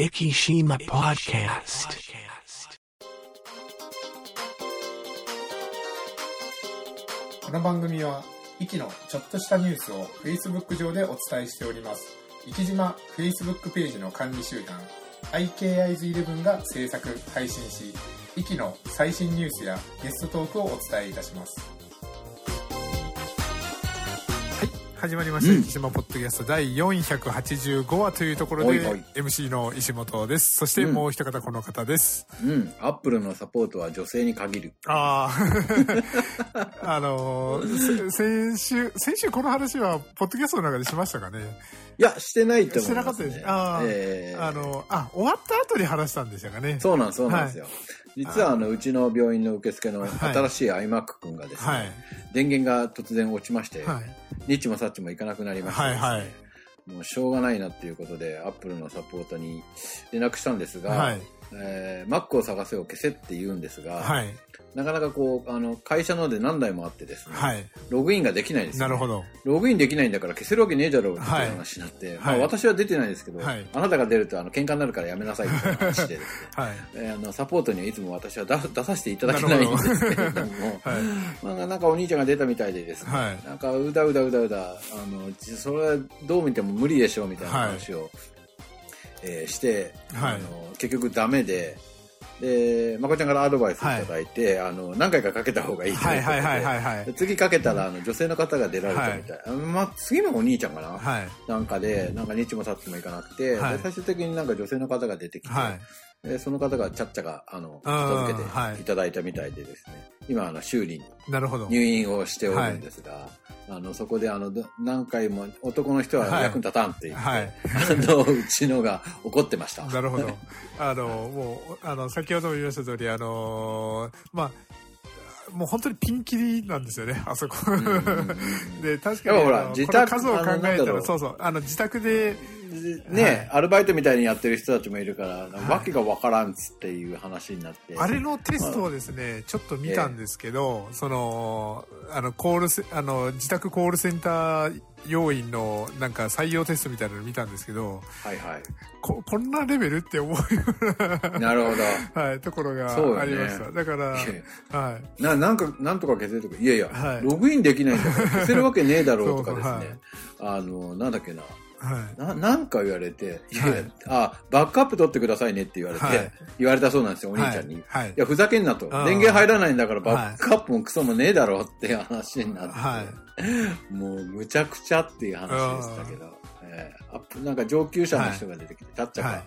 Ikishima Podcast. この番組は、イキのちょっとしたニュースを Facebook 上でお伝えしております。生島 Facebook ページの管理集団、IKIs11 が制作、配信し、イキの最新ニュースやゲストトークをお伝えいたします。始まりました。うん生島ポッドキャスト第485話というところではいはい MC の石本です。そしてもう一方この方です。うん。アップルのサポートは女性に限る。ああ、あのー、せ先週、先週この話は、ポッドキャストの中でしましたかね？いや、してないと思いね。してなかったですあーええあの、あ、終わった後に話したんでしたかね？そうなんそうなんですよ。実はあの、うちの病院の受付のはい新しい iMac 君がですね、はい。電源が突然落ちまして、はい。チもサッチもいかなくなりまして、はい。はい。もうしょうがないなっていうことで、アップルのサポートに連絡したんですが、はい。えー Mac を探せを消せって言うんですが、はい。なかなかこう、あの、会社ので何台もあってですね、はい。ログインができないです、ね。なるほど。ログインできないんだから消せるわけねえだろうっていうはい話になって、はいまあ私は出てないですけど、はいあなたが出るとあの喧嘩になるからやめなさいっていう話でですね、はい。えーあのサポートにはいつも私は出出させていただけないんですけれども、はい。まあ、なんかお兄ちゃんが出たみたいでですね、はいなんかうだうだうだうだ、あの、じそれはどう見ても無理でしょうみたいな話を、えーして、はいあの、結局ダメで、で、まこちゃんからアドバイスいただいて、あの、何回かかけた方がいいということで、はい。はい。はい。次かけたらあの女性の方が出られたみたい、あまあ、次もお兄ちゃんかな、はい。なんかでなんか日もさっちもいかなくて、はいで最終的になんか女性の方が出てきて、はい。でその方がちゃっちゃがあのけていただいたみたいでですね、今あの修理になるほど。入院をしておるんですが、あのそこであのど何回も男の人は役に立たんって言って、はい。あのうちのが怒ってました。なるほど。あの、もう、あの、先ほども言いました通り、あの、まあ、もう本当にピンキリなんですよね、あそこ。で、確かに、ほら自宅数を考えたら、そうそう、あの、自宅で、ね、はいアルバイトみたいにやってる人たちもいるから、わけがわからんっつっていう話になって。あれのテストをですね、ちょっと見たんですけど、その、あの、コールセ、あの、自宅コールセンター要員のなんか採用テストみたいなの見たんですけど、はいはい。こ、こんなレベルって思うようなるほど。な、はい、ところがありました。だから、はい。な、なんか、なんとか消せるとか、いやいや、はいログインできないんだから消せるわけねえだろうとかですそうね。あの、なんだっけな。はい。な、なんか言われて、いやはい。あ、バックアップ取ってくださいねって言われて、はい。言われたそうなんですよ、お兄ちゃんに。い、はい。はい。や、ふざけんなと。電源入らないんだからはい。バックアップもクソもねえだろうって話になって、はい。もうむちゃくちゃっていう話でしたけど、えーアップなんか上級者の人が出てきて、たっちゃか、はい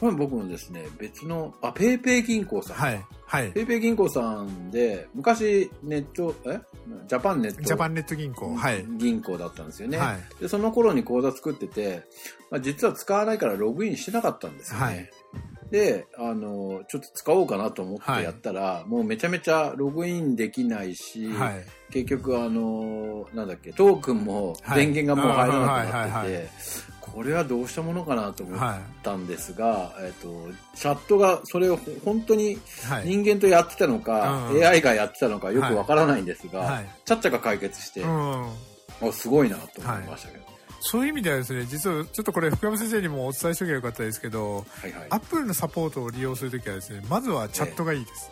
これ僕もですね、別の、あ、ペイペイ銀行さん。はい。はい。ペイペイ銀行さんで、昔ネット、え？ジャパンネットジャパンネット銀行。はい。銀行だったんですよね。はい。で、その頃に口座作ってて、まあ、実は使わないからログインしてなかったんですよね。はいで、あの、ちょっと使おうかなと思ってやったら、もうめちゃめちゃログインできないし、はい。結局あの、なんだっけ、トークンもはい電源がもう入らなくはいはいはいなってて、これはどうしたものかなと思っはたんですが、えっと、チャットがそれをほ本当にい。はい。人間とやってたのか、うん AI がやってたのかよくわからないんですが、はい。ちゃっちゃが解決して、うすごいなと思いましたけど。そういう意味ではですね、実はちょっとこれ福山先生にもお伝えしておけばよかったですけど、はいはいアップルのサポートを利用するときはですね、まずはチャットがいいです。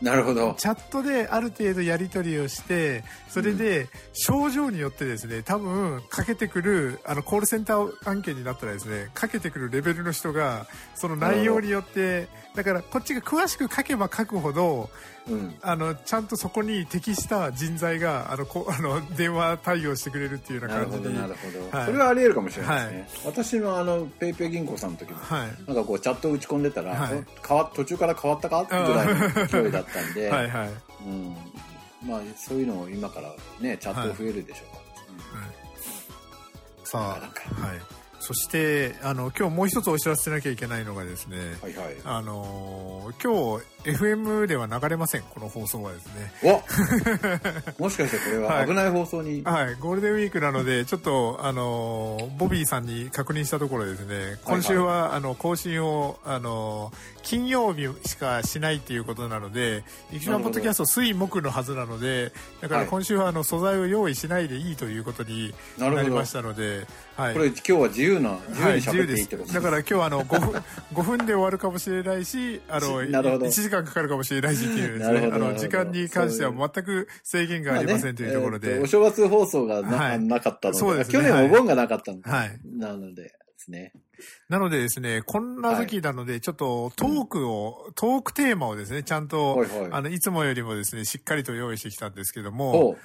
なるほど。チャットである程度やり取りをして、それで症状によってですね、多分かけてくる、あのコールセンター案件になったらですね、かけてくるレベルの人が、その内容によって、だからこっちが詳しく書けば書くほど、うん。あの、ちゃんとそこに適した人材が、あの、こ あの、電話対応してくれるっていうようななるほど、感じに。なるほど。はいそれはあり得るかもしれないですね。私のあの、ペイペイ銀行さんの時も、はい。なんかこう、チャット打ち込んでたら、はいお変わ途中から変わったか？ぐらいの勢いだったんで、はいはい。うん。まあ、そういうのを今からね、チャット増えるでしょうから。さあ、なんかはい。そして、あの、今日もう一つお知らせしなきゃいけないのがですね、はいはい。あのー今日 FM では流れません、この放送はですね。お。もしかしてこれは危ない放送に、はい、ゴールデンウィークなので、ちょっと、あのーボビーさんに確認したところですね、今週は、あの、更新を、あのー金曜日しかしないっていうことなので、生島ポッドキャスト水木のはずなので、だからはい。今週は、あの、素材を用意しないでいいということになりましたので、はい。これ今日は自由な、自由に喋っていいってことだから今日はあの5分 ,5 分で終わるかもしれないしあの なるほど。1時間かかるかもしれないしっていうね あの時間に関しては全く制限がありませんというところで、お正月放送がな,、はいなかったのでそうですね去年お盆がなかったので、はい。なのでですね。なのでですね、こんな時なので、ちょっとトークを、トークテーマをですね、ちゃんと、あの、いつもよりもですね、しっかりと用意してきたんですけども、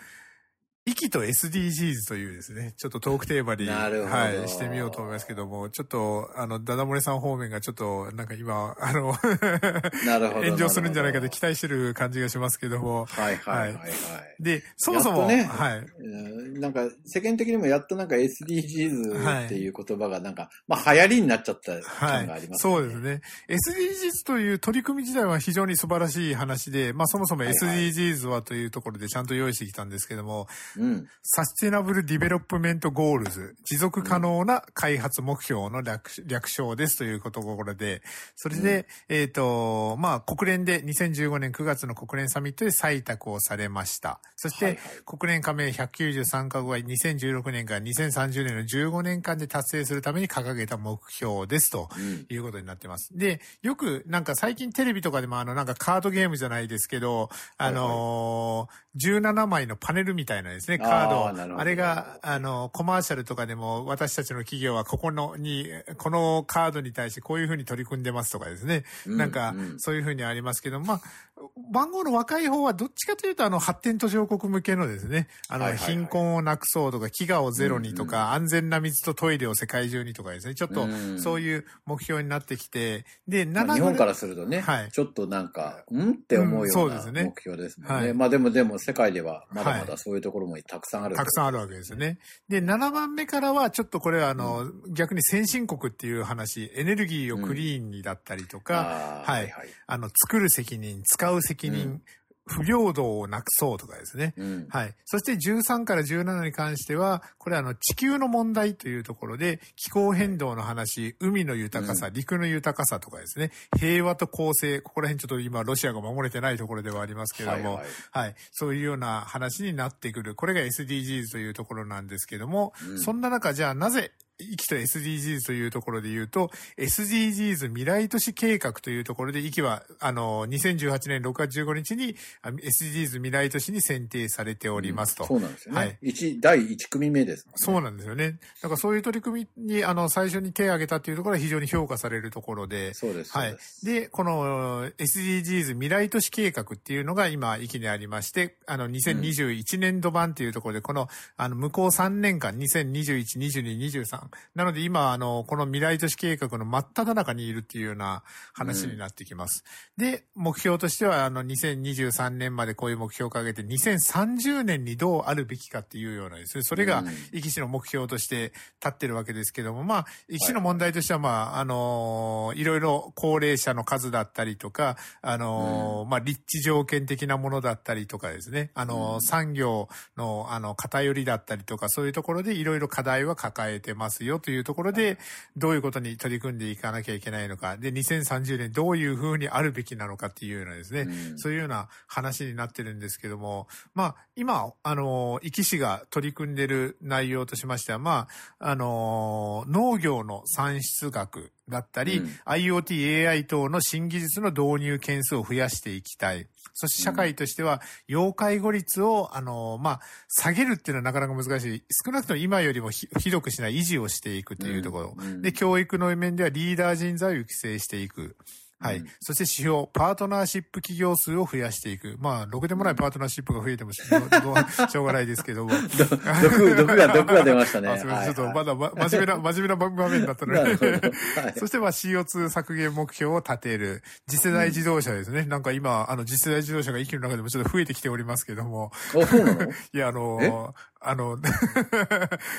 息と SDGs というですね、ちょっとトークテーマに、はい、してみようと思いますけども、ちょっと、あの、ダダ漏れさん方面がちょっと、なんか今、あの。炎上するんじゃないかとと期待してる感じがしますけども、はいはいはいはい。で、そもそも、ねはい、うんなんか、世間的にもやっとなんか SDGs っていう言葉がなんか、まあ流行りになっちゃったはい感があり。ますそうですね。SDGs という取り組み自体は非常に素晴らしい話で、まあそもそもはいはい SDGs はというところでちゃんと用意してきたんですけども、うん。 Sustainable Development Goals、持続可能な開発目標の略略称ですというところで、それで、えっ、と、まあ国連で2015年9月の国連サミットで採択をされました。そして、はいはい国連加盟193カ国は2016年から2030年の15年間で達成するために掲げた目標ですとうん。いうことになってます。で、よくなんか最近テレビとかでもあのなんかカードゲームじゃないですけど、あのー17枚のパネルみたいなですね、カード。あれが、あの、コマーシャルとかでも私たちの企業はここのに、このカードに対してこういうふうに取り組んでますとかですね。うんなんかうん、そういうふうにありますけど、まあ、番号の若い方はどっちかというと、あの、発展途上国向けのですね、あの、はいはいはい。貧困をなくそうとか、飢餓をゼロにとうんか、安全な水とトイレを世界中にとかですね、ちょっとうんそういう目標になってきて、で、7まあ日本からするとね、はい。ちょっとなんか、んって思ううんような目標ですもんね。はい。まあでもでも世界ではまだまはい。だそういうところもたくさんある。たくさんあるわけですよね。で、7番目からは、ちょっとこれは、あの、逆に先進国っていう話、エネルギーをクリーンにだったりとか、あーはい。あの、作る責任、使う責任、うん不平等をなくそうとかですね。うん。はい。そして13から17に関しては、これはあの地球の問題というところで、気候変動の話、海の豊かさ、う陸の豊かさとかですね、平和と公正、ここら辺ちょっと今ロシアが守れてないところではありますけれども、はいははいい、そういうような話になってくる。これが SDGs というところなんですけども、うんそんな中、じゃあなぜ、息と SDGs というところで言うと、SDGs 未来都市計画というところで、息は、あの、2018年6月15日にあ SDGs 未来都市に選定されておりますと。そうなんですよね。はい一第1組目ですね。そうなんですよね。だからそういう取り組みに、あの、最初に手を挙げたっていうところは非常に評価されるところで、そうです。はいでこの SDGs 未来都市計画っていうのが今、域にありまして、あの、2021年度版っていうところで、この、あの、向こう3年間、2021、22、23。なので今、あの、この未来都市計画の真っ只中にいるっていうような話になってきます。で、目標としては、あの、2023年までこういう目標を掲げて、2030年にどうあるべきかっていうようなですね、それがうん、壱岐市の目標として立ってるわけですけども、まあ、壱岐市の問題としては、まあ、あのーいろいろ高齢者の数だったりとか、あのーまあ、立地条件的なものだったりとかですね、あのーうん。産業の、あの、偏りだったりとか、そういうところでいろいろ課題は抱えてますよというところで、どういうことに取り組んでいかなきゃいけないのか、で、2030年どういうふうにあるべきなのかっていうようなですね、うん。そういうような話になってるんですけども、まあ、今、あの、壱岐市が取り組んでる内容としましては、まあ、あの、農業の産出額だったり、うん IoT、AI 等の新技術の導入件数を増やしていきたい。そして社会としては、要介護率を、あの、まあ、下げるっていうのはなかなか難しい。少なくとも今よりもひひどくしない維持をしていくというところ。うんで、教育の面ではリーダー人材を育成していく。はい。うんそして指標、パートナーシップ企業数を増やしていく。まあ、ろくでもないパートナーシップが増えてもしょ うがないですけども。毒、毒が、毒が出ましたね。あすみません。ちょっとはいまだま真面目な、真面目な場面だったので。はいそしてまあ CO2 削減目標を立てる。次世代自動車ですね。なんか今、あの次世代自動車が息の中でもちょっと増えてきておりますけども。あ、そうなの？いや、あのえ？あの、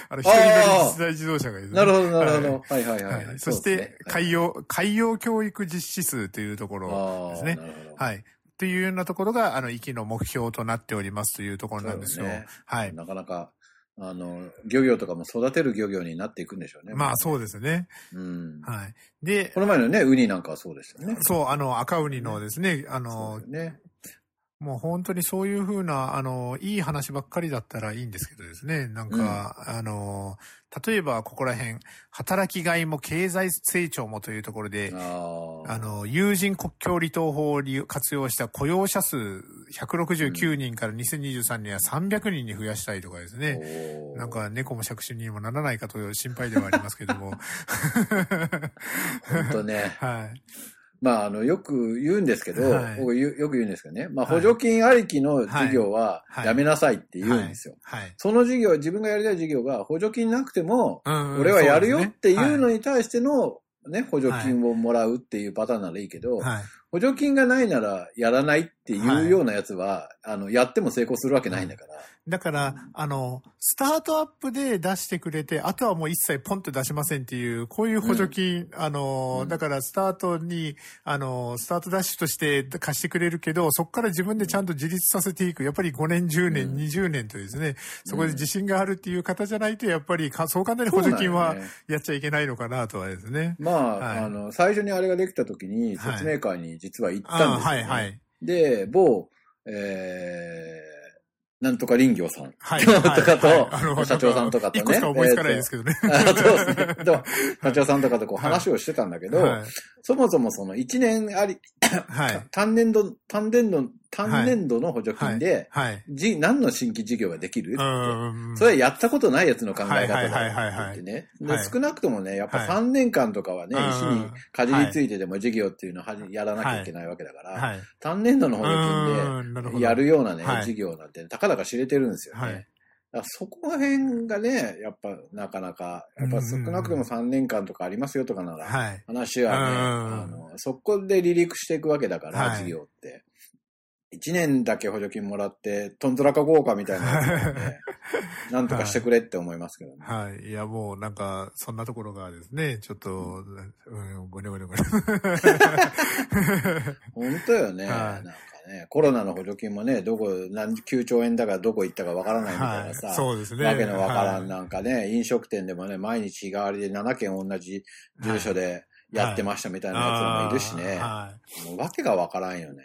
あの、一人乗り自動車がですね。なるほど、なるほはいど。はいはいははいい。そして、海洋、海洋教育実施数というところ洋ですね。はい。というようなところが、あの、息の目標となっておりますというところなんですよ。ねはい。なかなか、あの、漁業とかも育てる漁業になっていくんでしょうね。まあ、そうですね。うん。はい。でこ、の前のね、ウニなんかはそうですよね。そう、あの、赤ウニのですね、あそのね。もう本当にそういうふうな、あの、いい話ばっかりだったらいいんですけどですね。なんか、あの、例えばここら辺、働きがいも経済成長もというところで、あの、友人国境離島法を活用した雇用者数169人から2023年は300人に増やしたいとかですね。おーなんか猫も借子にもならないかという心配ではありますけども。本当ね。はい。まあ、あの、よく言うんですけど、はい僕よよく言うんですけどね。まあ、はい補助金ありきの事業ははいやめなさいって言うんですよ。はい。その事業、自分がやりたい事業が補助金なくても、うん俺はやるよっていうのに、に対しての、ね、補助金をもらうっていうパターンならいいけど、はい。補助金がないならやらないっていうようなやつは、あの、やっても成功するわけないんだから。だから、あの、スタートアップで出してくれて、あとはもう一切ポンと出しませんっていう、こういう補助金、あの、うん。だからスタートに、あの、スタートダッシュとして貸してくれるけど、そこから自分でちゃんと自立させていく。やっぱり5年、10年、うん。20年とですね、そこで自信があるっていう方じゃないと、やっぱりか、そう簡単に補助金はやっちゃいけないのかなとはですね。まあ、はい。あの、最初にあれができた時にはい。説明会に実は行ったんあですよ、ねはいはい。で、某、えー、なんとか林業さん。はい。とかと社長さんとかとね一個しか思いつかないですけどね。あそうですね。でも社長さんとかとこう話をしてたんだけど、はい。そもそもその1年あり、はい。単年度、単年度、単年度の補助金で、はい。じ何の新規事業ができる？ってうん。それはやったことないやつの考え方だはいはいはいはいってはい言ってね。ではい少なくともね、やっぱはい3年間とかはね、うん石にかじりついてでも事業っていうのをはじやらなきゃいけないわけだから、はい。単年度の補助金でやるようなねは、い事業なんてたかだか知れてるんですよね。はいそこら辺がね、やっぱなかなか、やっぱ少なくとも3年間とかありますよとかなら、はい。話はね、うんあの、そこで離陸していくわけだから、はい事業って。1年だけ補助金もらって、トンズラか豪華みたいなやつなんで、なんとかしてくれって思いますけどね。はい。いや、もうなんか、そんなところがですね、ちょっと、うん、ごねごねごね。本当よね。はいなんかね、コロナの補助金もね、どこ、何、9兆円だからどこ行ったかわからないみたいは。ないさ、そうですね。わけのわからんはいなんかね、飲食店でもね、毎日日替わりで7件同じ住所でやってましたみたいなやつもいるしね。はい。もうわけがわからんよね。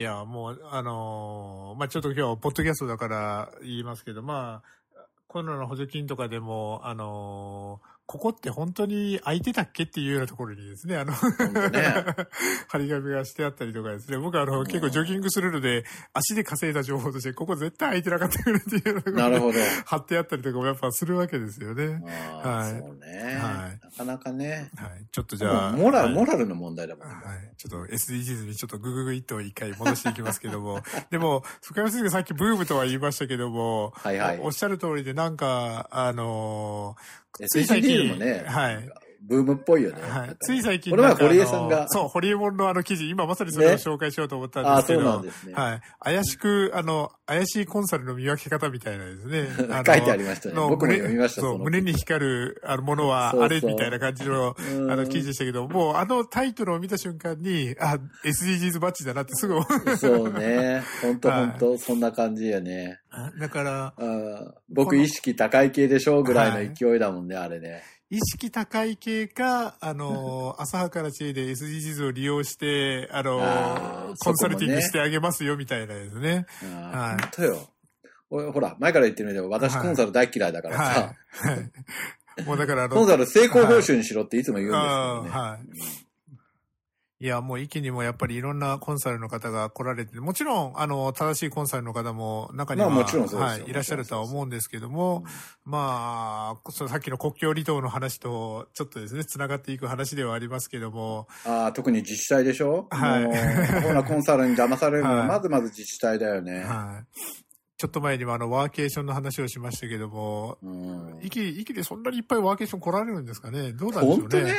いや、もう、あのーまあ、ちょっと今日、ポッドキャストだから言いますけど、まあ、コロナの補助金とかでも、あのーここって本当に空いてたっけっていうようなところにですね、あの、当ね 張り紙がしてあったりとかですね、僕はあの、結構ジョギングするので、足で稼いだ情報として、ここ絶対空いてなかったよねっていうのが、なるほど。貼ってあったりとかもやっぱするわけですよね。はいそうね、はいなかなかね。はい。ちょっとじゃあ。モラル、はいモラルの問題だもんね。はい。ちょっと SDGs にちょっとグググイッと一回戻していきますけども。でも、深山先生がさっきブームとは言いましたけども、はいはいおおっしゃる通りでなんか、あのー SDGs ルもね、はい。ブームっぽいよね。はい。つい最近この前なんかあの堀江さんがそう、堀江門のあの記事、今まさにそれをね紹介しようと思ったんああ、そうですけど。なんですね。はい。怪しく、あの、怪しいコンサルの見分け方みたいなですね。書いてありましたね。の僕も読みました、そう、の胸に光るあのものはそうそうあれみたいな感じの、うんあの記事でしたけど、もうあのタイトルを見た瞬間に、あ、SDGs バッジだなってすぐ思う。そうね。本当はい本当そんな感じやね。だから、僕意識高い系でしょうぐらいの勢いだもんね、あれね。意識高い系か、あの、浅はかな知恵で SDGs を利用して、あの、あーコンサルティングしてあげますよみたいなですね。あはいー本当よ。俺ほら、前から言ってるけど、私はいコンサル大嫌いだからさ、はい。はい。もうだからあの、コンサル成功報酬にしろっていつも言うんですけどね。はい。いや、もう一気にもやっぱりいろんなコンサルの方が来られて、もちろん、あの、正しいコンサルの方も中には、まあはい、いらっしゃるとは思うんですけども、まあ、さっきの国境離島の話と、ちょっとですね、繋がっていく話ではありますけども、ああ、特に自治体でしょ？はい。もう、ほら、コンサルに騙されるのは、はい。まずまず自治体だよね。はい。ちょっと前にもあの、ワーケーションの話をしましたけども、うん。息、息でそんなにいっぱいワーケーション来られるんですかね？どうなんでしょうね？本当ね。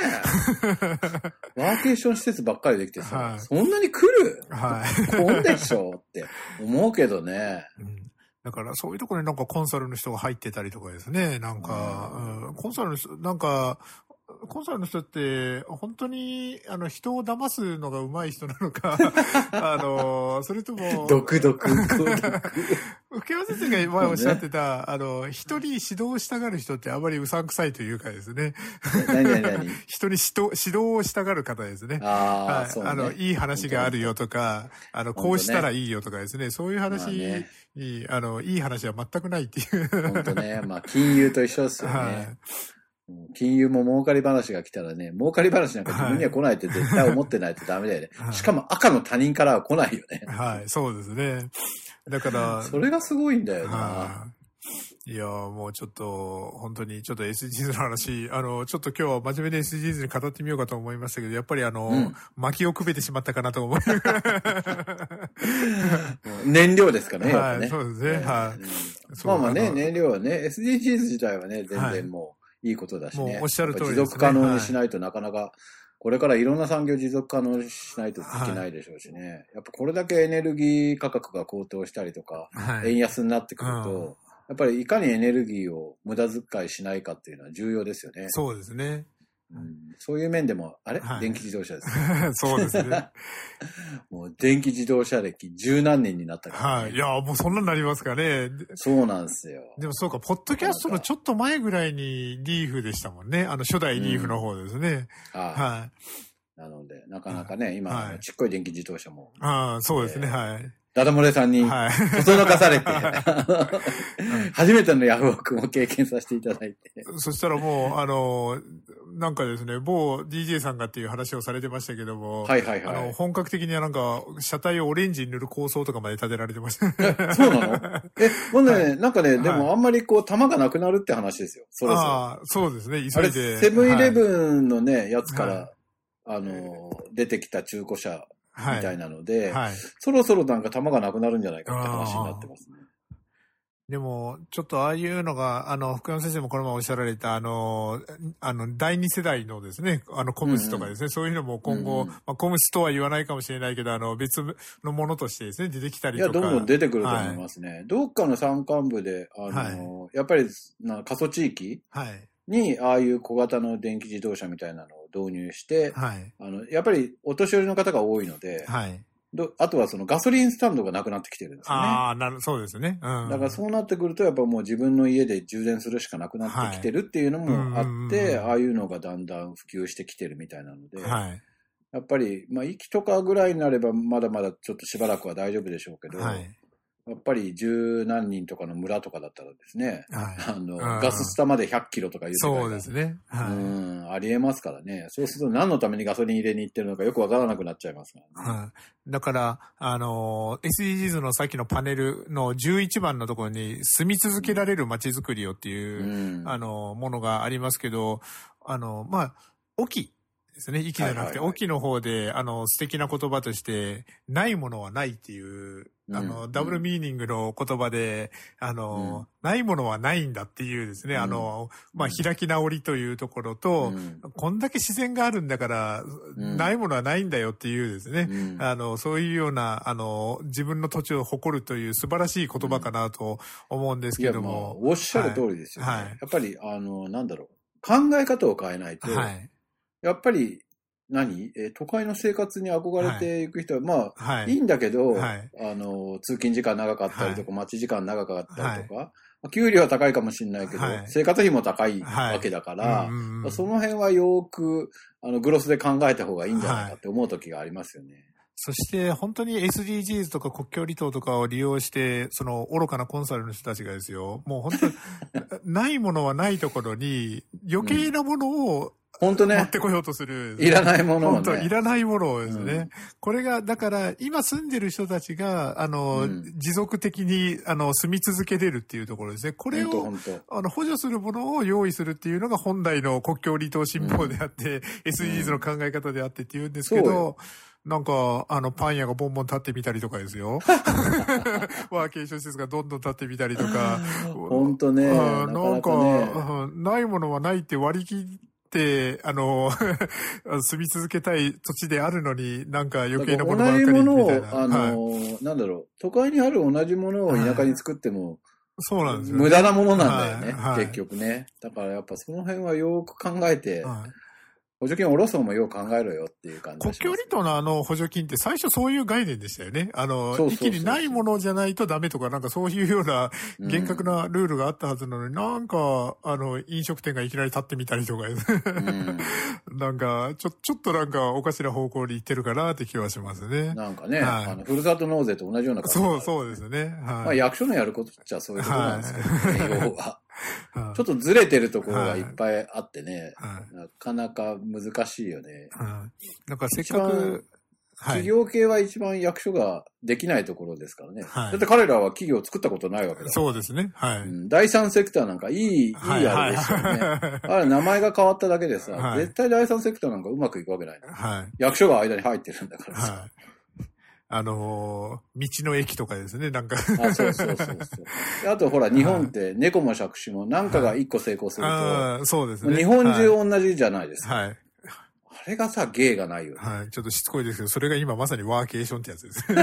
ワーケーション施設ばっかりできてさ、はいそんなに来る？はい。こんでしょ？って思うけどね。うんだからそういうところになんかコンサルの人が入ってたりとかですね。なんか、うんうんコンサルの人、なんか、コンサルの人って、本当に、あの、人を騙すのが上手い人なのか、あの、それとも、毒毒、毒。福山先生が前おっしゃってた、あの、人に指導したがる人ってあまりうさんくさいというかですね、何何何 人に指導指導をしたがる方ですね。ああ、はい、そうね。あの、いい話があるよとか、あの、こうしたらいいよとかですね、そういう話まあねに、あの、いい話は全くないっていう。本当ね。まあ、金融と一緒ですよね。はい。金融も儲かり話が来たらね、儲かり話なんか自分には来ないって絶対思ってないとダメだよね。はいしかも赤の他人からは来ないよね。はい、そうですね。だから、それがすごいんだよな。はい。いやーもうちょっと、本当にちょっと SDGs の話、あの、ちょっと今日は真面目に SDGs に語ってみようかと思いましたけど、やっぱりあの、うん薪をくべてしまったかなと思い 燃料ですからね。はいそうですねはいまあまあね、の燃料はね、SDGs 自体はね、全はい然もういいことだしね。おっしゃる通りですね持続可能にしないとなかなか、これからいろんな産業持続可能にしないといけないでしょうしね。やっぱこれだけエネルギー価格が高騰したりとか、はい。円安になってくるうんと、やっぱりいかにエネルギーを無駄遣いしないかっていうのは重要ですよね。そうですね。うんそういう面でも、あれ、はい電気自動車です。そうですね。もう電気自動車歴十何年になったから、ね。はい。いやーもうそんなになりますかね。でそうなんですよ。でもそうか、ポッドキャストのちょっと前ぐらいにリーフでしたもんね。あの、初代リーフの方ですね。はい。はい。なので、なかなかね、今、はいちっこい電気自動車も、ああ、そうですね、はい。ダダ漏れさんに、はい。そそのかされて、初めてのヤフオクも経験させていただいて。そしたらもう、あの、なんかですね、某 DJ さんがっていう話をされてましたけども、はいはいあの、はい。本格的にはなんか、車体をオレンジに塗る構想とかまで立てられてました。え そうなの？え、もうね、はなんかね、ではいもあんまりこう、弾がなくなるって話ですよ。そろそろ。ああ、そうですね、あれ、急いで。セブンイレンブンのね、やつから、はあの、出てきた中古車みたいな。なので、はい。そろそろなんか弾がなくなるんじゃないかって話になってますね。でも、ちょっとああいうのが、あの、福山先生もこの前おっしゃられた、あの、あの、第二世代のですね、あの、コムスとかですね、そういうのも今後、うんうんまあ、コムスとは言わないかもしれないけど、あの、別のものとしてですね、出てきたいや、りとか。どんどん出てくると思いますね。どっかの山間部で、あの、やっぱり、な過疎地域はい。に、ああいう小型の電気自動車みたいなのを導入して、はい。あの、やっぱりお年寄りの方が多いので、はい。どあとはそのガソリンスタンドがなくなってきてるんですよね。ああ、なる、そうですね。うん。だからそうなってくると、やっぱもう自分の家で充電するしかなくなってきてるっていうのもあはいって、うんああいうのがだんだん普及してきてるみたいなので、はい。やっぱり、まあ、息とかぐらいになれば、まだまだちょっとしばらくは大丈夫でしょうけど、はい。やっぱり十何人とかの村とかだったらですね、はい。あの、んガススタまで100キロとかいう世界がそうですね。はい。うん、ありえますからね。そうすると何のためにガソリン入れに行ってるのかよくわからなくなっちゃいますからね。はい。だから、あの、SDGs のさっきのパネルの11番のところに住み続けられる街づくりをっていう、うん。あの、ものがありますけど、あの、まあ、沖ですね。息じゃなくて、沖の方で、あの、素敵な言葉として、ないものはないっていう、あの、うん。ダブルミーニングの言葉で、あの、ないものはないんだっていうですね、うん。あの、まあ、うん。開き直りというところと、うん。こんだけ自然があるんだから、うん。ないものはないんだよっていうですね、うん。あの、そういうような、あの、自分の土地を誇るという素晴らしい言葉かなと思うんですけども。おっしゃる通りですよね。はい。はい。やっぱり、あの、なんだろう。考え方を変えないと、はい。やっぱり、何？えー都会の生活に憧れていく人は、まあ、はい。いいんだけど、はい。あの、通勤時間長かったりとか、は待ち時間長かったりとか、まあ給料は高いかもしれないけど、はい。生活費も高いはい。わけだから、その辺はよく、あの、グロスで考えた方がいいんじゃないかって思う時がありますよね。そして本当に SDGs とか国境離島とかを利用して、その愚かなコンサルの人たちがですよ、もう本当に ないものはないところに余計なものを本当ね、持ってこようとする。いらないものを本当いね。らないものをですね。うんこれが、だから、今住んでる人たちが、あの、うん持続的に、あの、住み続けれるっていうところですね。これを、あの、補助するものを用意するっていうのが本来の国境離島新報であって、SDGs の考え方であってっていうんですけどなんか、あの、パン屋がボンボン立ってみたりとかですよ。ワーケーション施設がどんどん立ってみたたりとか。本当ね。あななんかかないものはないって割り切あの、住み続けたい土地であるのに、なんか余計なものばっかり同じものみたいな。を、あの、はいなんだろう、都会にある同じものを田舎に作っても、そうなんですよ、ね。無駄なものなんだよね、はいはい結局ね。だからやっぱその辺はよく考えて、はい補助金を下ろす方もよう考えろよっていう感じ国境離島のあの補助金って最初そういう概念でしたよね。あの、そうそうそう一気にないものじゃないとダメとか、なんかそういうような厳格なルールがあったはずなのに、なんか、あの、飲食店がいきなり立ってみたりとか、うん なんか、ちょ、ちょっとなんかおかしな方向に行ってるかなって気はしますね。なんかね、はいあのふるさと納税と同じような感じそう、そうですね。まあ、はい。役所のやることっちゃそういうことなんですけどね、要は。はいちょっとずれてるところがいっぱいあってね、はいなかなか難しいよね。はいなんかせっかく、はい。企業系は一番役所ができないところですからね。はいだって彼らは企業を作ったことないわけだ。そうですね。はい。うん第三セクターなんかいい、いいはいあれですよね。はあれ名前が変わっただけでさ、はい絶対第三セクターなんかうまくいくわけない。い。はい。役所が間に入ってるんだからさ。はい。あのー道の駅とかですね、なんか。あ、そうそうそう あとほら、日本って猫も借子も何かが一個成功すると、ああ、そうですね。日本はい中同じじゃないですか。はい。あれがさ、芸がないよね。はい。ちょっとしつこいですけど、それが今まさにワーケーションってやつです。ほ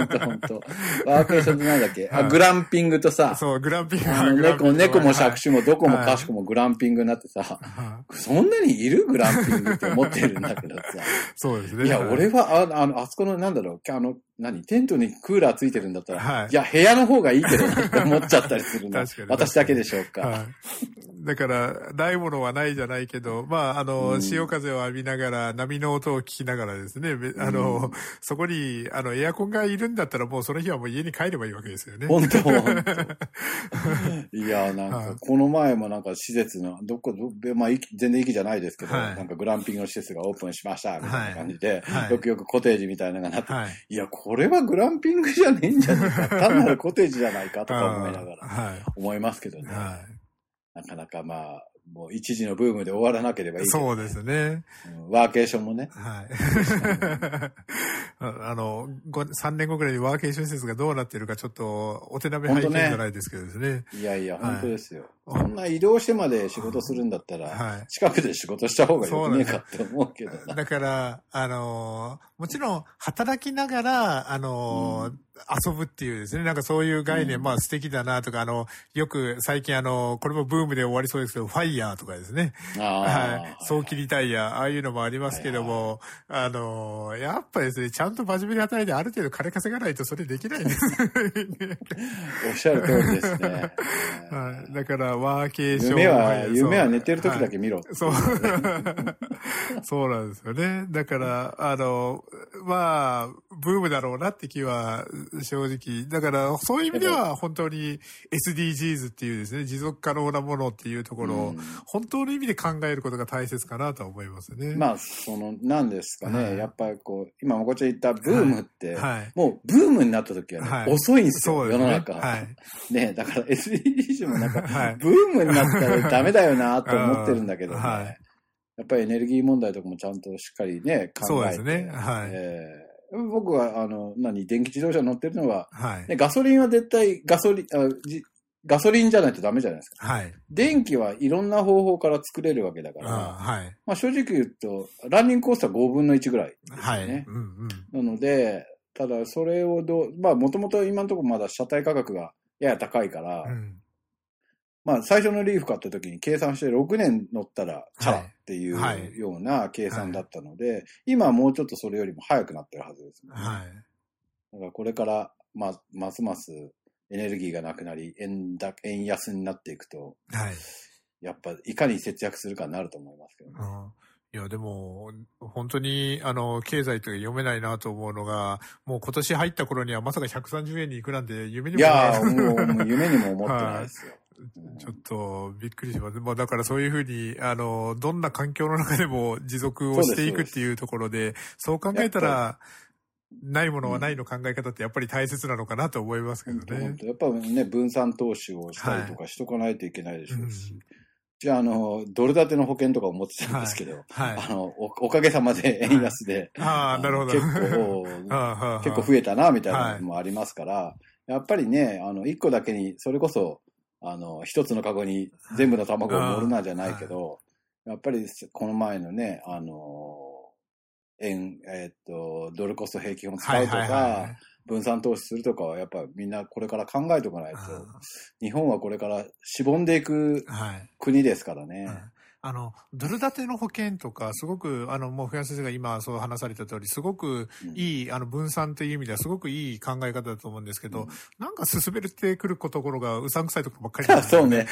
んとほんと。ワーケーションってなんだっけ、あ、はいグランピングとさ、そう、グランピング。あの猫、猫も借はい子もどこもかしこもグランピングになってさ、はいそんなにいるグランピングって思ってるんだけどさ。そうですね。いや、はい俺は、ああの、あそこの、なんだろう、あの、何、テントにクーラーついてるんだったら、はいい、や、部屋の方がいいけどな って思っちゃったりするな。確かに私だけでしょうか。はい。だから、ないものはないじゃないけど、まあ、あの、うん潮風を浴びながら、波の音を聞きながらですね、べあの、うんそこに、あの、エアコンがいるんだったら、もうその日はもう家に帰ればいいわけですよね。本当本当 いや、なんか、はいこの前もなんか施設の、どこ、どまあ、駅全然駅じゃないですけど、はいなんかグランピングの施設がオープンしました、みたいな感じで、はいよくよくコテージみたいなのがなって、はい。いや、これはグランピングじゃねえんじゃねえか。単なるコテージじゃないかとか思いながら、はい。思いますけどね。はい。なかなかまあ、もう一時のブームで終わらなければいいけど、そうですね。うんワーケーションもね。はい。あ あの、ご3年後くらいにワーケーション施設がどうなってるかちょっとお手並み拝見じゃないですけどですね。いやいや、はい本当ですよ。そんな移動してまで仕事するんだったら、はい近くで仕事した方がよくねえかって思うけどな。だから、あのーもちろん、働きながら、あのー遊ぶっていうですね、なんかそういう概念、うんまあ素敵だなとか、あの、よく最近あの、これもブームで終わりそうですけど、ファイヤーとかですね。はい。早期リタイア、ああいうのもありますけども、あのーやっぱりですね、ちゃんと真面目に働いてある程度金稼がないとそれできないんです。おっしゃる通りですね。はい。だから、ワーケーション。夢は、夢は寝てる時だけ見ろ。そう。そうなんですよね。だから、あの、まあ、ブームだろうなって気は正直。だから、そういう意味では本当に SDGs っていうですね、持続可能なものっていうところを、うん本当の意味で考えることが大切かなとは思いますね。まあ、その、なんですかね。はいやっぱりこう、今、もこちゃん言ったブームって、はい。もうブームになった時はね、はい遅いんですよ、そうですね。世の中。はい。ねだから SDGs もなんか、はいブームになったらダメだよなと思ってるんだけどね。やっぱりエネルギー問題とかもちゃんとしっかりね、考えて。そうですねはいえー僕は、あの、何、電気自動車乗ってるのは、はい。ね、ガソリンは絶対ガソリンあじ、ガソリンじゃないとダメじゃないですか。はい。電気はいろんな方法から作れるわけだから、あはい。まあ正直言うと、ランニングコストは5分の1ぐらいですよはい。ね。うんうん。なので、ただそれをどう、まあもともと今のところまだ車体価格がやや高いから、うんまあ最初のリーフ買った時に計算して6年乗ったらチャラっていうはいはいような計算だったので、今はもうちょっとそれよりも早くなってるはずです、ね。はい。だからこれから、まあ、ますますエネルギーがなくなり、円だ、円安になっていくと、はい。やっぱいかに節約するかになると思いますけどね。うんいや、でも、本当に、あの、経済というか読めないなと思うのが、もう今年入った頃にはまさか130円に行くなんて夢にいもやー、もうもう夢にも思ってないですよ。うん。ちょっとびっくりします。まあだからそういうふうに、あの、どんな環境の中でも持続をしていくっていうところで、そう考えたら、ないものはないの考え方ってやっぱり大切なのかなと思いますけどね。やっぱね、分散投資をしたりとかしとかないといけないでしょうし。うん。じゃあ、あの、ドル建ての保険とか思ってたんですけど、はい。あのお、おかげさまで円安で、ああ、なるほど。結構、結構増えたな、みたいなのもありますから、やっぱりね、あの、一個だけに、それこそ、あの、一つのカゴに全部の卵を盛るなじゃないけど、やっぱりこの前のね、あの、円、えーっと、ドルコスト平均を使うとか、はいはいはい分散投資するとかは、やっぱみんなこれから考えておかないと、あ日本はこれからしぼんでいく。国ですからね。うんあの、ドル建ての保険とか、すごく、あの、もう、フェア先生が今そう話された通り、すごくいい、あの、分散という意味ではすごくいい考え方だと思うんですけど、なんか進めてくるところがうさんくさいところばっかり ね。そうね。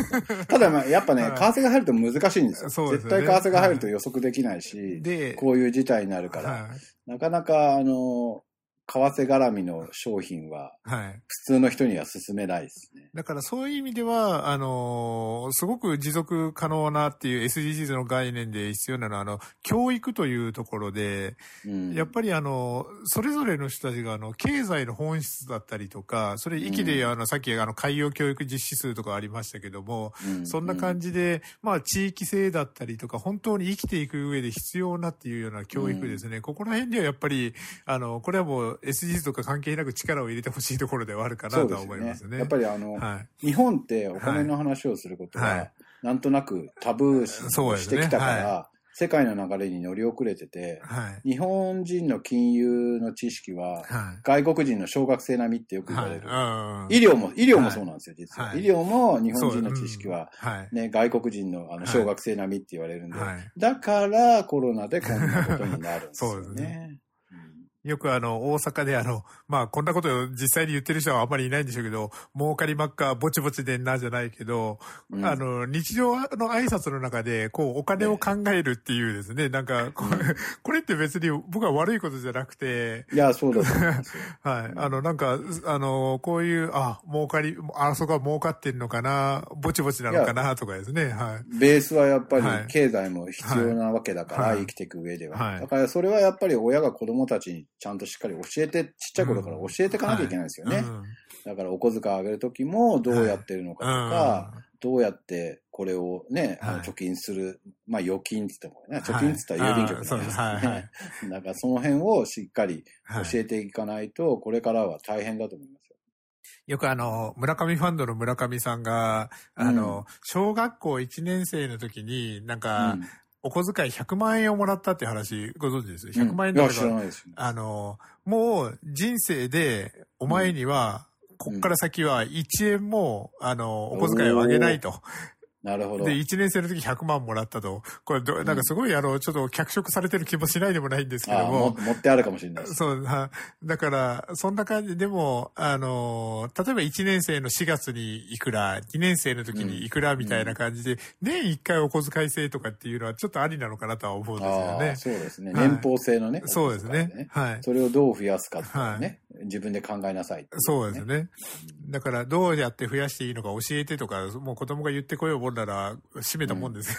ただまあ、やっぱね、はい。為替が入ると難しいんですよ。そうですよね。絶対為替が入ると予測できないし、で、こういう事態になるから、はなかなか、あの、為替絡みの商品は、い。はい。普通の人には勧めないですね。だからそういう意味では、あのーすごく持続可能なっていう SDGs の概念で必要なのは、あの、教育というところで、うん。やっぱりあの、それぞれの人たちがあの、経済の本質だったりとか、それ、域で、うんあの、さっきあの、海洋教育実施数とかありましたけども、うんそんな感じで、まあ、地域性だったりとか、本当に生きていく上で必要なっていうような教育ですね。ここら辺にはやっぱり、あの、これはもう SDGs とか関係なく力を入れてほしいところではあるかなとは思いますね。やっぱりあの、はい。日本ってお金の話をすることは、はいなんとなくタブーしてきたから、は世界の流れに乗り遅れてて、はい。日本人の金融の知識は、はい。外国人の小学生並みってよく言われる。はい。医療も、医療もそうなんですよ、実は。はい医療も日本人の知識は、そう、うん外国人のあのはい小学生並みって言われるんで、はい。だからコロナでこんなことになるんですよね。よくあの、大阪であの、まあ、こんなことを実際に言ってる人はあんまりいないんでしょうけど、儲かりまっか、ぼちぼちでんなじゃないけど、うんあの、日常の挨拶の中で、こう、お金を考えるっていうですね、なんか、これ、これって別に僕は悪いことじゃなくて、いや、そうだと思いますよ。はい。あの、なんか、あの、こういう、あ、儲かり、あそこは儲かってんのかな、ぼちぼちなのかな、とかですね、はい。ベースはやっぱりはい経済も必要なわけだから、はい生きていく上では。はいだからそれはやっぱり親が子供たちにちゃんとしっかり教えて、ちっちゃい頃から教えていかなきゃいけないんですよね。うんだからお小遣いあげるときもどうやってるのかとか、どうやってこれをね、貯金する、まあ預金って言ってもね、貯金って言ったら郵便局な。んです。けどね。だからその辺をしっかりはい。教えていかないと、これからは大変だと思いますよ。よくあの、村上ファンドの村上さんが、あの、小学校1年生の時に、なんか、うんお小遣い100万円をもらったって話、ご存知ですうん ?100 万円だから、ないですよ。あの、もう人生で、お前には、こっから先は1円も、あの、お小遣いをあげないと。なるほど。で、1年生の時100万もらったと。これど、なんかすごい、あの、ちょっと脚色されてる気もしないでもないんですけどもも。持ってあるかもしれない。そう、はだから、そんな感じでも、あの、例えば1年生の4月にいくら、2年生の時にいくらみたいな感じで、年1回お小遣い制とかっていうのはちょっとありなのかなとは思うんですよね。そうですね。はい年俸制のね。そうですね。はい。それをどう増やすかってね、自分で考えなさいっていそうです。ね。だから、どうやって増やしていいのか教えてとか、もう子供が言ってこようもんなら、閉めたもんです。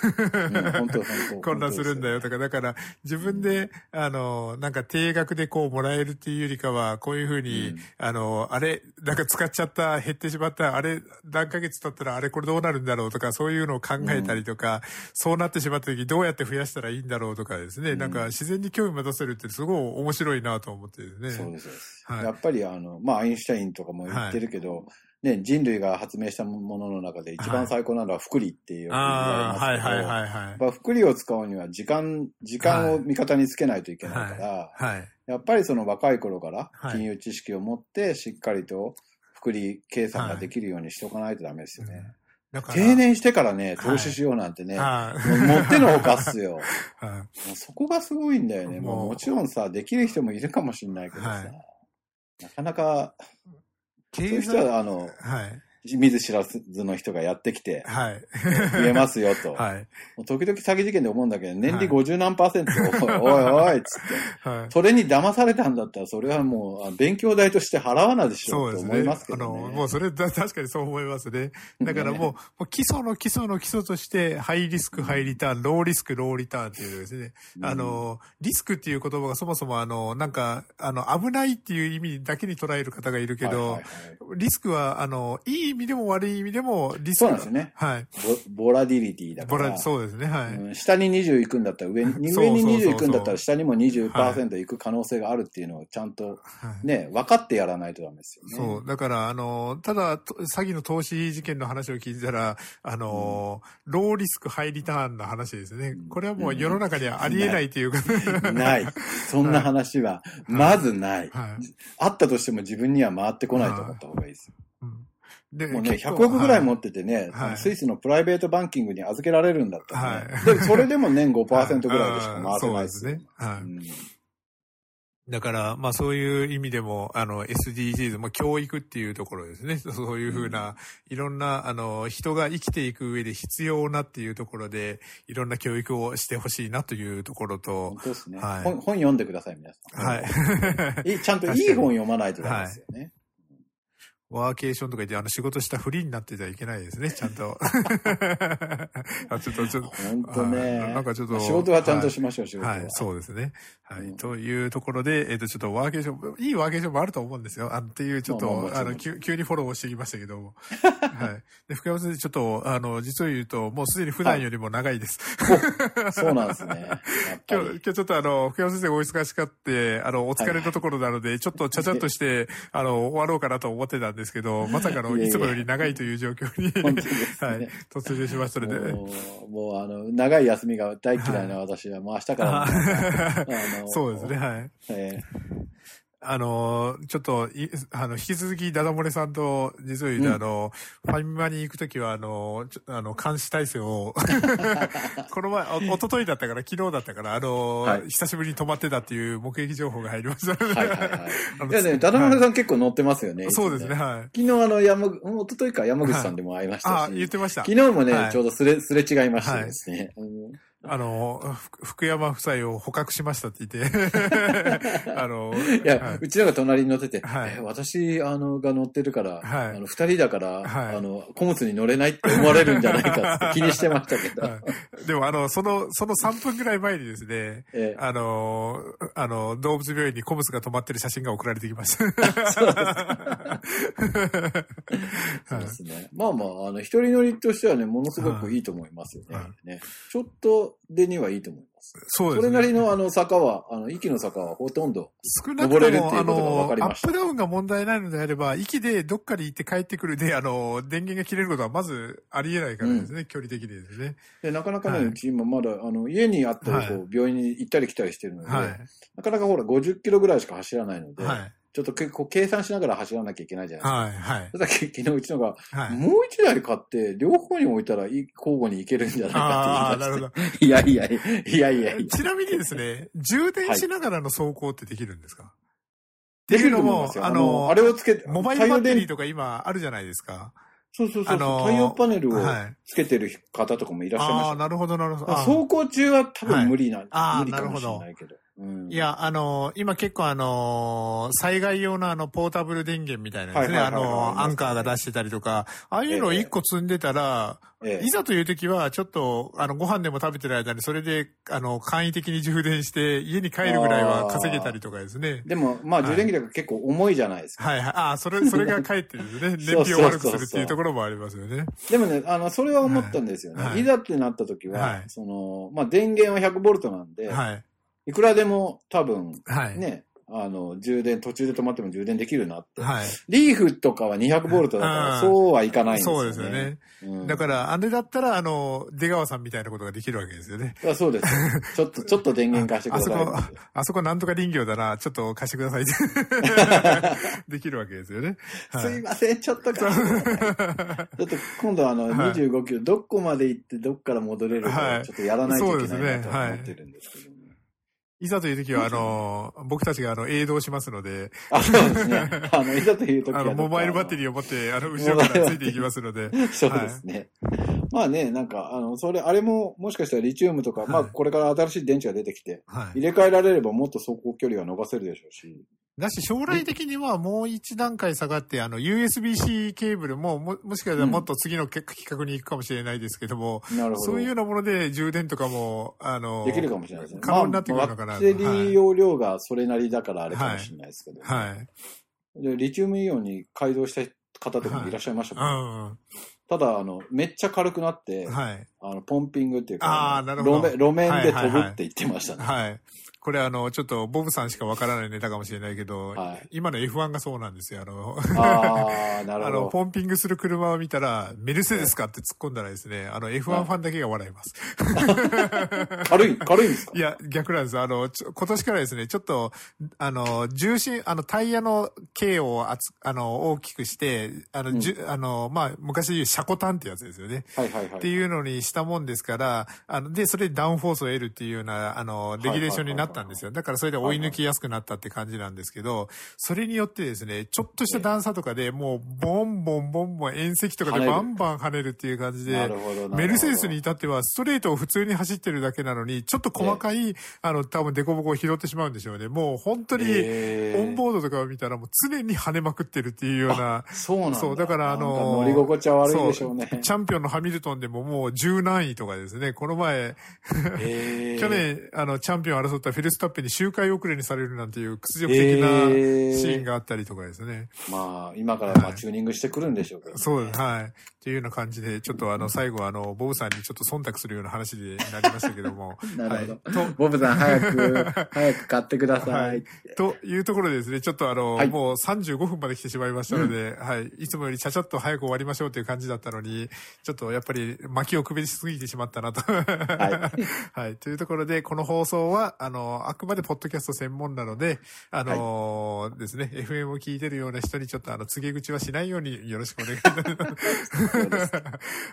混乱するんだよとか、だから自分で、あの、なんか定額でこうもらえるっていうよりかは、こういうふうに、うん。あの、あれ、なんか使っちゃった、減ってしまった、あれ、何ヶ月経ったらあれこれどうなるんだろうとか、そういうのを考えたりとか、そうなってしまった時どうやって増やしたらいいんだろうとかですね、うん。なんか自然に興味持たせるってすごい面白いなと思ってですね。そうですやっぱりあの、まあ、アインシュタインとかも言ってるけど、ね、人類が発明したものの中で一番最高なのは福利っていうああ、はいはいはいはい。福利を使うには時間、時間を味方につけないといけないから、はい。やっぱりその若い頃からはい。金融知識を持ってしっかりと福利計算ができるようにしとかないとダメですよね。だから定年してからね、はい。投資しようなんてね、はい持ってのほかっすよ。はい。そこがすごいんだよね。ももちろんさ、できる人もいるかもしれないけどさ、はい。なかなか、経済、人は、あの、はい。見ず知らずの人がやってきて、はい。言えますよと。はい。もう時々詐欺事件で思うんだけど、年利はい50何パーセント、おいおい、つって。はい。それに騙されたんだったら、それはもう、あ勉強代として払わないでしょそう。と思いますけあの、どね。もうそれだ、確かにそう思いますね。だからもう、もう基礎の基礎の基礎として、ハイリスク、ハイリターン、ローリスク、ローリターンっていうですね。うんあの、リスクっていう言葉がそもそもあの、なんか、あの、危ないっていう意味だけに捉える方がいるけど、はいはいはいリスクは、あの、いい意味でも悪い意味でも、リスクそうなんですよね。はい。ボボラディリティだからボラ、、そうですね、はい。うん下に20行くんだったら上に、そう上に20そうそうそう行くんだったら下にも20%行く可能性があるっていうのをちゃんとはいね、分かってやらないとダメですよね。そう。だから、あの、ただ、と詐欺の投資事件の話を聞いたら、あの、ローリスク、ハイリターンの話ですね。これはもう世の中にはありえないというか、ない。そんな話は、まずない。はい。あったとしても自分には回ってこないと思った方がいいですでもうね、結構100億ぐらい持っててね、はいスイスのプライベートバンキングに預けられるんだったらね、はいでそれでも年5%ぐらいでしか回せないですね。。はい。うんだから、まあそういう意味でも、あの、SDGs、まあ教育っていうところですね。そういうふうな、いろんな、あの、人が生きていく上で必要なっていうところで、いろんな教育をしてほしいなというところと本、当ですね、はい本。本読んでください、皆さん。はい。い ちゃんといい本読まないとダメですよね。ワーケーションとか言って、あの、仕事したフリーになってちゃいけないですね、ちゃんと。あちょっと、ちょっと。本当ね。はいなんかちょっとまあ仕事はちゃんとしましょう、仕事は。はい、そうですね。はい。うんというところで、えっ、と、ちょっとワーケーション、いいワーケーションもあると思うんですよ。あのっていう、ちょっと、まあまああの、急急にフォローしてきましたけども。はい。で、福山先生、ちょっと、あの、実を言うと、もうすでに普段よりも長いです。そうなんですね。今日、今り。日ちょっとあの、福山先生お忙しかって、あの、お疲れのところなので、ちょっとちゃちゃっとして、あの、終わろうかなと思ってたんですけど、まさかの、いつもより長いという状況に、はい、突入しましたので、もう、もうあの、長い休みが大嫌いな私は、もう明日からそうですね、。はい。えあのー、ちょっと、い、あの、引き続き、ダダ漏れさんと、実を言うと、うんあの、ファミマに行くときは、あの、ちょあの、監視体制を、この前、お一昨日だったから、昨日だったから、あの、はい久しぶりに泊まってたっていう目撃情報が入りましたので。はいはいはい。あのいやね、ダダマルさん結構乗ってますよね。いつもそうですね、。はい。昨日あの、山口、うん一昨日か山口さんでも会いましたし。あ、言ってました。昨日もね、はいちょうどすれ、すれ違いましてですね。うんあの、ふ福山夫妻を捕獲しましたって言って、あの、いや、はい。うちのが隣に乗ってて、はい。え私、あの、が乗ってるから、はい。あの、二人だから、はい。あの、貨物に乗れないって思われるんじゃないかって 気にしてましたけど。はい。でも、あの、その、その3分ぐらい前にですね、ええ。あの、あの、動物病院にコムスが止まってる写真が送られてきました。そうですね。まあまあ、あの、一人乗りとしてはね、ものすごくいいと思いますよね。はい。ね。ちょっと出にはいいと思います。そうですね。それなりのあの坂は、あの、息の坂はほとんど、少なく登れるっていうことが分かりましたップダウンが問題ないのであれば、息でどっかに行って帰ってくるで、あの、電源が切れることはまずありえないからですね、距離的にですね。でなかなかね、はいうち今まだ、あの、家にあったらこう、は病院に行ったり来たりしてるので、はい。なかなかほら、50キロぐらいしか走らないので、はい。ちょっと結構計算しながら走らなきゃいけないじゃないですか。はい。はいた。だ昨日うちのが、はい。もう一台買って、両方に置いたらい交互に行けるんじゃないああ、かってなるほど。言い出して。いやいやいや、いやいやいや。ちなみにですね、充電しながらの走行ってできるんですか、できると思いますよ。あの、あのあれをつけて、モバイルバッテリーととか今あるじゃないですか？そうそうそうあのー太陽パネルをはい。つけてる方とかもいらっしゃいまああ、したね。なるほど、なるほど。あ走行中は多分無理な、あー無理かもしれないけど。うんい、や、あの今結構あの災害用のあの、ポータブル電源みたいなですね、あのアンカーが出してたりとか、ああいうのを一個積んでたら、ええいざという時は、ちょっと、あの、ご飯でも食べてる間に、それで、あの、簡易的に充電して、家に帰るぐらいは稼げたりとかですね。でも、まあ、はい充電器だから結構重いじゃないですか。はいはい。ああ、それ、それが帰ってるんですね。燃費を悪くするっていうところもありますよね。でもね、あの、それは思ったんですよね。はいい、ざってなった時は、はいその、まあ、電源は100ボルトなんで、はい。い、くらでも多分、はい。ね、あの、充電、途中で止まっても充電できるなって。はい。リーフとかは200ボルトだから、うんそうはいかないんですよね。そうですよね。うん。だから、あれだったら、あの、出川さんみたいなことができるわけですよね。ら、そうです。ちょっと、ちょっと電源貸してくださいって。あそこ、あそこなんとか林業だな、ちょっと貸してくださいって。できるわけですよね。はすいません、ちょっと貸してください。ちょっと今度あの、はい25キロ、どこまで行ってどっから戻れるか、はいちょっとやらないといけないなと思ってるんですけどね。いざという時は、あの、僕たちが、あの、映動しますので、あ、そうですね。あの、いざという時は あの、モバイルバッテリーーを持って、あの、後ろからついていきますので、そうですね。まあね、なんか、あの、それ、あれも、もしかしたらリチウムとか、はいまあ、これから新しい電池が出てきて、はい。入れ替えられればもっと走行距離は伸ばせるでしょうし。だし、将来的にはもう一段階下がって、あの、USB-C ケーブルも、も、もしかしたらもっと次のけ企画に行くかもしれないですけども、なるほど。そういうようなもので充電とかも、あの、できるかもしれないですね。可能になってくるのかなまあバッテリー容量がそれなりだからあれかもしれないですけど、はい。でリチウムイオンに改造した方とかもいらっしゃいましたもんね、うん。ただ、あの、めっちゃ軽くなって、はい。あの、ポンピングっていうか、あーなるほど路面路面で飛はいはいはいぶって言ってましたね。はい。これあの、ちょっとボブさんしかわからないネタかもしれないけど、はい今の F1 がそうなんですよ。あの、ああ、なる あの。ポンピングする車を見たら、メルセデスかって突っ込んだらですね、あの、F1 ファンだけが笑います。軽い、軽いんですか？いや、逆なんです。あの、今年からですね、ちょっと、あの、重心、あの、タイヤの径を厚あの、大きくして、あの、じゅあの、まあ、昔で言うシャコタンってやつですよね。はいはいはい。っていうのにしたもんですから、あの、で、それでダウンフォースを得るっていうような、あの、レギュレーションになったんですよ。だからそれで追い抜きやすくなったって感じなんですけど、それによってですね、ちょっとした段差とかでもう、ボンボンボンボン遠石とかでバンバン跳ねるっていう感じでメルセデスに至ってはストレートを普通に走ってるだけなのに、ちょっと細かい、あの、多分デコボコを拾ってしまうんでしょうね。もう本当に、オンボードとかを見たらもう常に跳ねまくってるっていうような、そうなんだ。そう、だからあの乗り心地は悪いでしょうね。チャンピオンのハミルトンでももう十何位とかですね、この前、へー去年、あの、チャンピオンを争ったフェルスタッペンに周回遅れにされるなんていう屈辱的なシーンがあったりとかですね。まあ、今からまあチューニングしてくるんでしょうけど、そうです、はい。っていうような感じで、ちょっとあの、最後あの、ボブさんにちょっと忖度するような話でなりましたけども。なるほど。はい。と、ボブさん、早く、早く買ってくださはいい。というところでですね、ちょっとあの、はいもう35分まで来てしまいましたので、はい。いつもよりちゃちゃっと早く終わりましょうという感じだったのに、ちょっとやっぱり巻きをくべしすぎてしまったなと。はい。はい。というところで、この放送は、あの、あくまでポッドキャスト専門なので、あのですね、FM を聞いてるような人にちょっとあの、告げ口はしないようによろしくお願いいたします。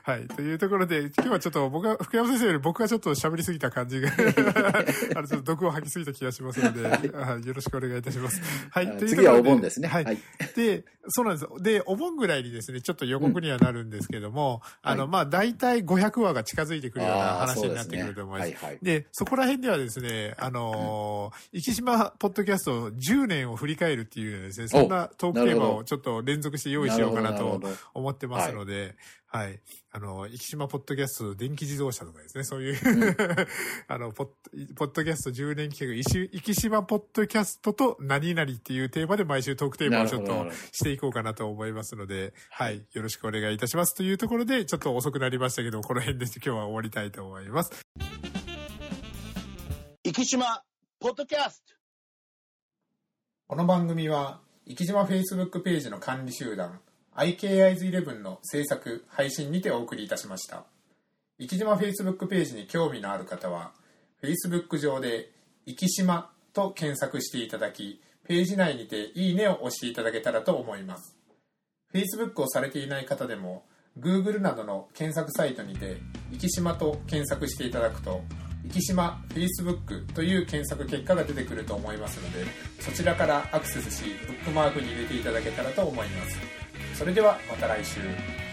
はい。というところで、今日はちょっと僕は、福山先生より僕がちょっと喋りすぎた感じが、あの、ちょっと毒を吐きすぎた気がしますので、はい、よろしくお願いいたします。はい。とい次はお盆ですね。はい。はい。で、そうなんです。で、お盆ぐらいにですね、ちょっと予告にはなるんですけども、あの、はい。まあ、大体500話が近づいてくるような話になってくると思います。ですね。はいはい。で、そこら辺ではですね、あのー、生島ポッドキャスト10年を振り返るっていうですね、そんなトークテーマをちょっと連続して用意しようかなと思ってますので、はい。あの、生島ポッドキャスト電気自動車とかですね、そういう、あの、ポッド、ポッドキャスト10年企画、生島ポッドキャストと何々っていうテーマで毎週トークテーマをちょっとしていこうかなと思いますので、はい。よろしくお願いいたします。というところで、ちょっと遅くなりましたけど、この辺で今日は終わりたいと思います。生島ポッドキャストこの番組は、生島 Facebook ページの管理集団、IKIs11 の制作、配信にてお送りいたしました。生島 Facebook ページに興味のある方は、Facebook 上で、生島と検索していただき、ページ内にていいねを押していただけたらと思います。Facebook をされていない方でも、Google などの検索サイトにて、生島と検索していただくと、生島 Facebook という検索結果が出てくると思いますので、そちらからアクセスし、ブックマークに入れていただけたらと思います。それではまた来週。